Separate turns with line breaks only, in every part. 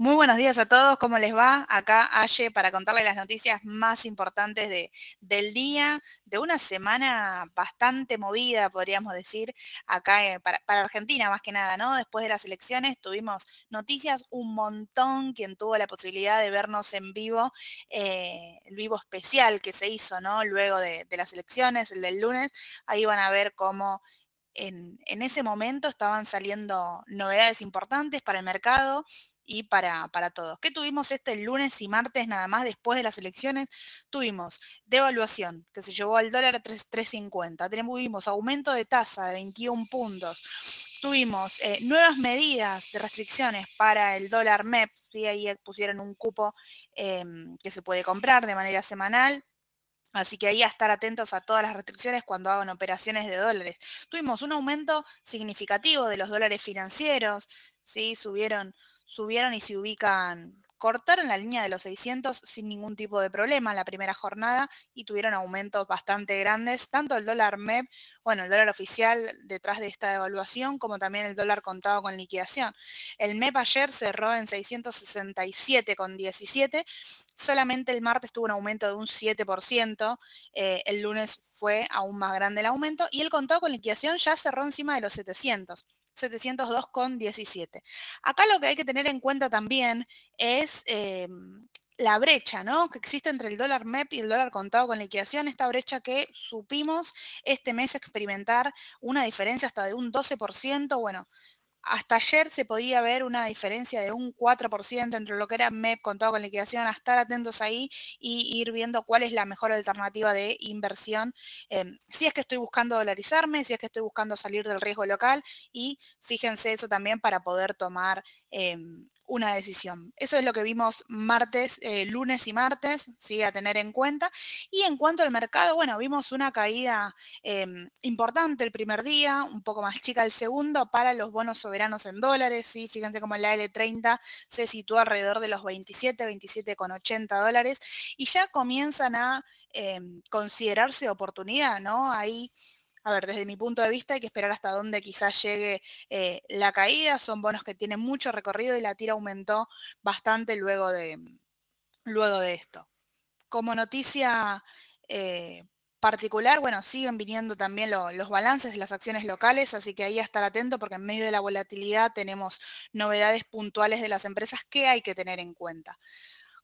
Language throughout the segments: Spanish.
Muy buenos días a todos, ¿cómo les va? Acá Aye para contarles las noticias más importantes de, del día, de una semana bastante movida, podríamos decir, acá eh, para, Argentina más que nada, ¿no? Después de las elecciones tuvimos noticias un montón, quien tuvo la posibilidad de vernos en vivo, eh, el vivo especial que se hizo, ¿no? Luego de, de las elecciones, el del lunes, ahí van a ver cómo en, en, ese momento estaban saliendo novedades importantes para el mercado y para, para todos. ¿Qué tuvimos este lunes y martes nada más después de las elecciones? Tuvimos devaluación, que se llevó al dólar a 3.50. Tuvimos aumento de tasa de 21 puntos. Tuvimos eh, nuevas medidas de restricciones para el dólar MEP, ¿sí? ahí pusieron un cupo em, que se puede comprar de manera semanal, Así que ahí a estar atentos a todas las restricciones cuando hagan operaciones de dólares. Tuvimos un aumento significativo de los dólares financieros, ¿sí? subieron subieron y se ubican, cortaron la línea de los 600 sin ningún tipo de problema en la primera jornada y tuvieron aumentos bastante grandes, tanto el dólar MEP, bueno, el dólar oficial detrás de esta devaluación, como también el dólar contado con liquidación. El MEP ayer cerró en 667,17, solamente el martes tuvo un aumento de un 7%, eh, el lunes fue aún más grande el aumento y el contado con liquidación ya cerró encima de los 700. 702,17. Acá lo que hay que tener en cuenta también es em, la brecha ¿no? que existe entre el dólar MEP y el dólar contado con liquidación, esta brecha que supimos este mes experimentar una diferencia hasta de un 12%, bueno, hasta ayer se podía ver una diferencia de un 4% entre lo que era MEP contado con liquidación, a estar atentos ahí y ir viendo cuál es la mejor alternativa de inversión. Em, si es que estoy buscando dolarizarme, si es que estoy buscando salir del riesgo local y fíjense eso también para poder tomar em, una decisión. Eso es lo que vimos martes, eh, lunes y martes, ¿sí? a tener en cuenta. Y en cuanto al mercado, bueno, vimos una caída em, importante el primer día, un poco más chica el segundo, para los bonos soberanos en dólares, ¿sí? fíjense cómo la L30 se sitúa alrededor de los 27, 27,80 dólares y ya comienzan a em, considerarse oportunidad, ¿no? Ahí a ver, desde mi punto de vista hay que esperar hasta dónde quizás llegue eh, la caída. Son bonos que tienen mucho recorrido y la tira aumentó bastante luego de, luego de esto. Como noticia eh, particular, bueno, siguen viniendo también los balances de las acciones locales, así que ahí a estar atento porque en medio de la volatilidad tenemos novedades puntuales de las empresas que hay que tener en cuenta.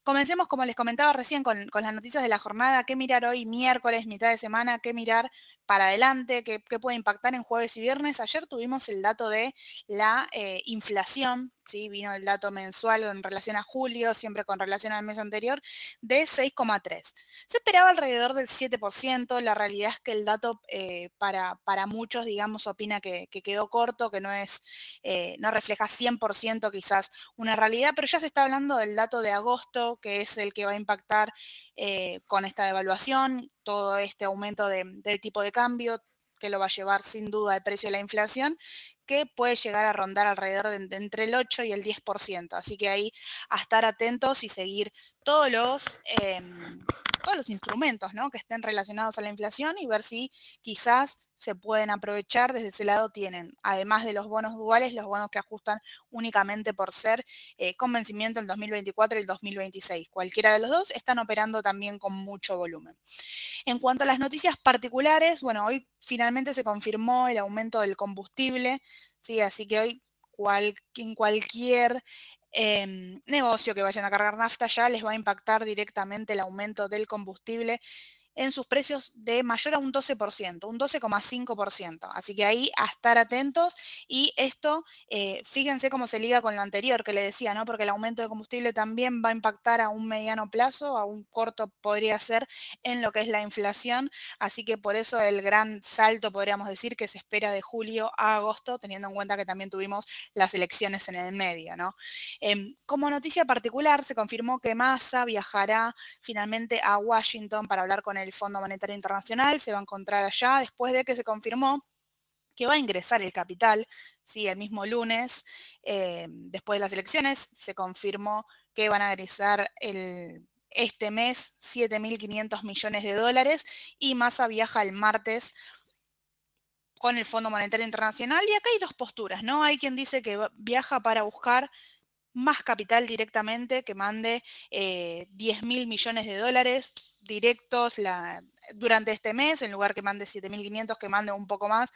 Comencemos, como les comentaba recién, con, con, las noticias de la jornada, qué mirar hoy miércoles, mitad de semana, qué mirar para adelante, qué, puede impactar en jueves y viernes. Ayer tuvimos el dato de la eh, inflación, ¿sí? vino el dato mensual en relación a julio, siempre con relación al mes anterior, de 6,3. Se esperaba alrededor del 7%, la realidad es que el dato eh, para, para, muchos, digamos, opina que, quedó corto, que no, es, eh, no refleja 100% quizás una realidad, pero ya se está hablando del dato de agosto, que es el que va a impactar eh, con esta devaluación, todo este aumento del tipo de cambio que lo va a llevar sin duda el precio de la inflación, que puede llegar a rondar alrededor de, entre el 8 y el 10%. Así que ahí a estar atentos y seguir todos los, em, todos los instrumentos ¿no? que estén relacionados a la inflación y ver si quizás se pueden aprovechar. Desde ese lado tienen, además de los bonos duales, los bonos que ajustan únicamente por ser eh, con vencimiento en 2024 y el 2026. Cualquiera de los dos están operando también con mucho volumen. En cuanto a las noticias particulares, bueno, hoy finalmente se confirmó el aumento del combustible, ¿sí? así que hoy en cualquier em, negocio que vayan a cargar nafta ya les va a impactar directamente el aumento del combustible en sus precios de mayor a un 12%, un 12,5%. Así que ahí a estar atentos y esto, eh, fíjense cómo se liga con lo anterior que le decía, ¿no? Porque el aumento de combustible también va a impactar a un mediano plazo, a un corto podría ser en lo que es la inflación. Así que por eso el gran salto, podríamos decir, que se espera de julio a agosto, teniendo en cuenta que también tuvimos las elecciones en el medio, ¿no? Em, como noticia particular, se confirmó que Massa viajará finalmente a Washington para hablar con el el Fondo Monetario Internacional, se va a encontrar allá después de que se confirmó que va a ingresar el capital, ¿sí? el mismo lunes, eh, después de las elecciones, se confirmó que van a ingresar el, este mes 7.500 millones de dólares y Massa viaja el martes con el Fondo Monetario Internacional y acá hay dos posturas, ¿no? Hay quien dice que viaja para buscar más capital directamente, que mande 10 mil millones de dólares directos durante este mes, en lugar que mande 7.500, que mande un poco más.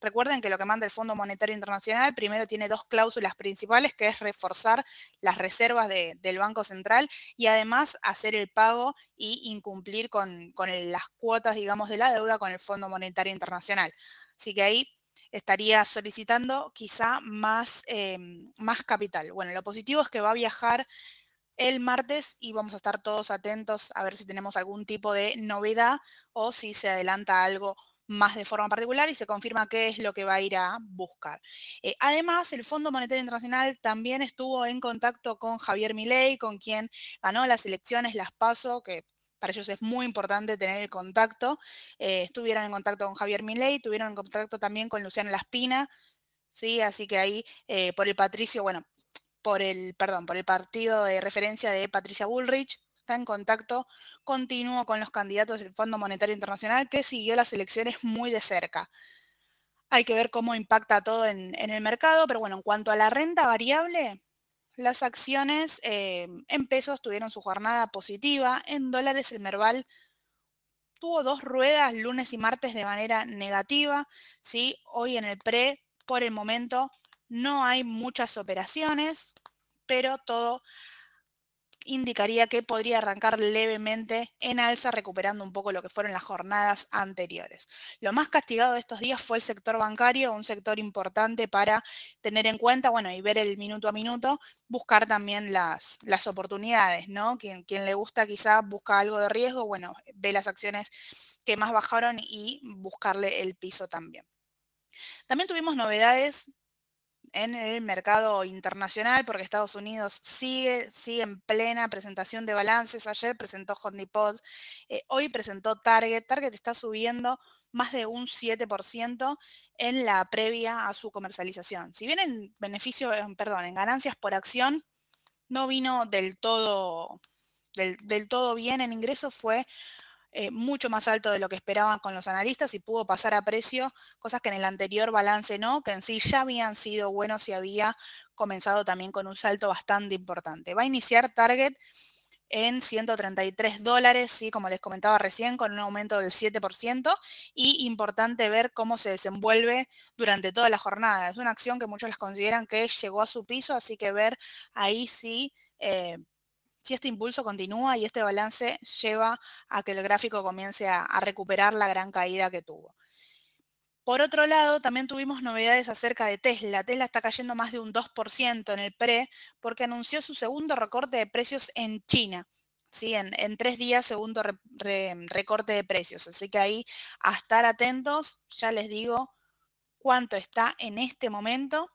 Recuerden que lo que manda el Fondo Monetario Internacional primero tiene dos cláusulas principales, que es reforzar las reservas del Banco Central y además hacer el pago y incumplir con, las cuotas, digamos, de la deuda con el Fondo Monetario Internacional. Así que ahí estaría solicitando quizá más, em, más capital. Bueno, lo positivo es que va a viajar el martes y vamos a estar todos atentos a ver si tenemos algún tipo de novedad o si se adelanta algo más de forma particular y se confirma qué es lo que va a ir a buscar. Eh, además, el Fondo Monetario Internacional también estuvo en contacto con Javier Milei, con quien ganó las elecciones, las PASO, que para ellos es muy importante tener el contacto. Eh, estuvieron en contacto con Javier Milei, tuvieron en contacto también con Luciana Laspina, ¿sí? Así que ahí, eh, por el Patricio, bueno, por el, perdón, por el partido de referencia de Patricia Bullrich, está en contacto continuo con los candidatos del Fondo Monetario Internacional que siguió las elecciones muy de cerca. Hay que ver cómo impacta todo en, el mercado, pero bueno, en cuanto a la renta variable, las acciones eh, en pesos tuvieron su jornada positiva, en dólares el Merval tuvo dos ruedas lunes y martes de manera negativa, ¿sí? hoy en el pre, por el momento, no hay muchas operaciones, pero todo indicaría que podría arrancar levemente en alza, recuperando un poco lo que fueron las jornadas anteriores. Lo más castigado de estos días fue el sector bancario, un sector importante para tener en cuenta, bueno, y ver el minuto a minuto, buscar también las, las oportunidades, ¿no? Quien, quien le gusta quizá busca algo de riesgo, bueno, ve las acciones que más bajaron y buscarle el piso también. También tuvimos novedades en el mercado internacional, porque Estados Unidos sigue, sigue en plena presentación de balances. Ayer presentó Hondipod, eh, hoy presentó Target. Target está subiendo más de un 7% en la previa a su comercialización. Si bien en beneficio, perdón, en ganancias por acción no vino del todo, del, del todo bien en ingresos, fue eh, mucho más alto de lo que esperaban con los analistas y pudo pasar a precio, cosas que en el anterior balance no, que en sí ya habían sido buenos y había comenzado también con un salto bastante importante. Va a iniciar Target en 133 dólares, ¿sí? como les comentaba recién, con un aumento del 7%, y importante ver cómo se desenvuelve durante toda la jornada. Es una acción que muchos las consideran que llegó a su piso, así que ver ahí sí eh, si este impulso continúa y este balance lleva a que el gráfico comience a, recuperar la gran caída que tuvo. Por otro lado, también tuvimos novedades acerca de Tesla. Tesla está cayendo más de un 2% en el pre porque anunció su segundo recorte de precios en China. ¿sí? En, tres días, segundo recorte de precios. Así que ahí a estar atentos, ya les digo cuánto está en este momento.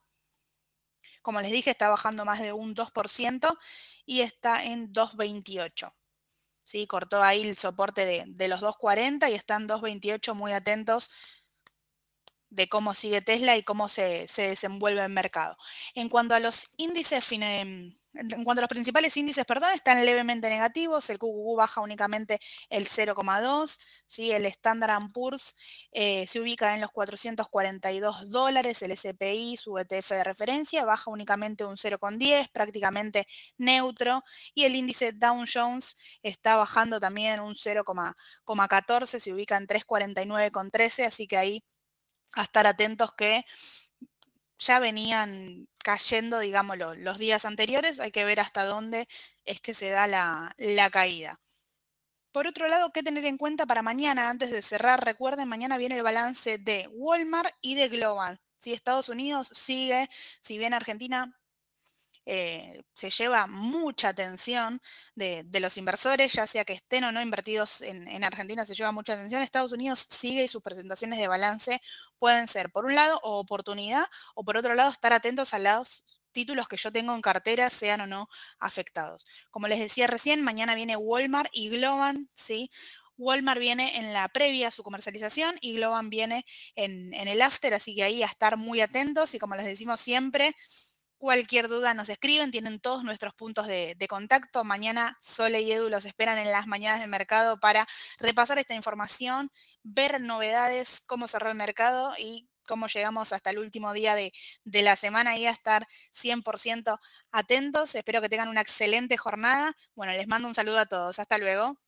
Como les dije, está bajando más de un 2% y está en 2.28. ¿Sí? Cortó ahí el soporte de, de los 2.40 y están 2.28 muy atentos de cómo sigue Tesla y cómo se, se, desenvuelve el mercado. En cuanto a los índices en cuanto a los principales índices, perdón, están levemente negativos. El QQQ baja únicamente el 0,2. ¿sí? El Standard Poor's eh, se ubica en los 442 dólares. El SPI, su ETF de referencia, baja únicamente un 0,10, prácticamente neutro. Y el índice Dow Jones está bajando también un 0,14, se ubica en 349,13. Así que ahí a estar atentos que ya venían cayendo, digamos, los días anteriores, hay que ver hasta dónde es que se da la, caída. Por otro lado, ¿qué tener en cuenta para mañana antes de cerrar? Recuerden, mañana viene el balance de Walmart y de Global. Si Estados Unidos sigue, si bien Argentina eh, se lleva mucha atención de, los inversores, ya sea que estén o no invertidos en, Argentina, se lleva mucha atención. Estados Unidos sigue y sus presentaciones de balance pueden ser, por un lado, oportunidad, o por otro lado, estar atentos a los títulos que yo tengo en cartera, sean o no afectados. Como les decía recién, mañana viene Walmart y Globan, ¿sí? Walmart viene en la previa a su comercialización y Globan viene en, en el after, así que ahí a estar muy atentos y como les decimos siempre, Cualquier duda nos escriben, tienen todos nuestros puntos de, contacto. Mañana Sole y Edu los esperan en las mañanas del mercado para repasar esta información, ver novedades, cómo cerró el mercado y cómo llegamos hasta el último día de, de la semana y a estar 100% atentos. Espero que tengan una excelente jornada. Bueno, les mando un saludo a todos. Hasta luego.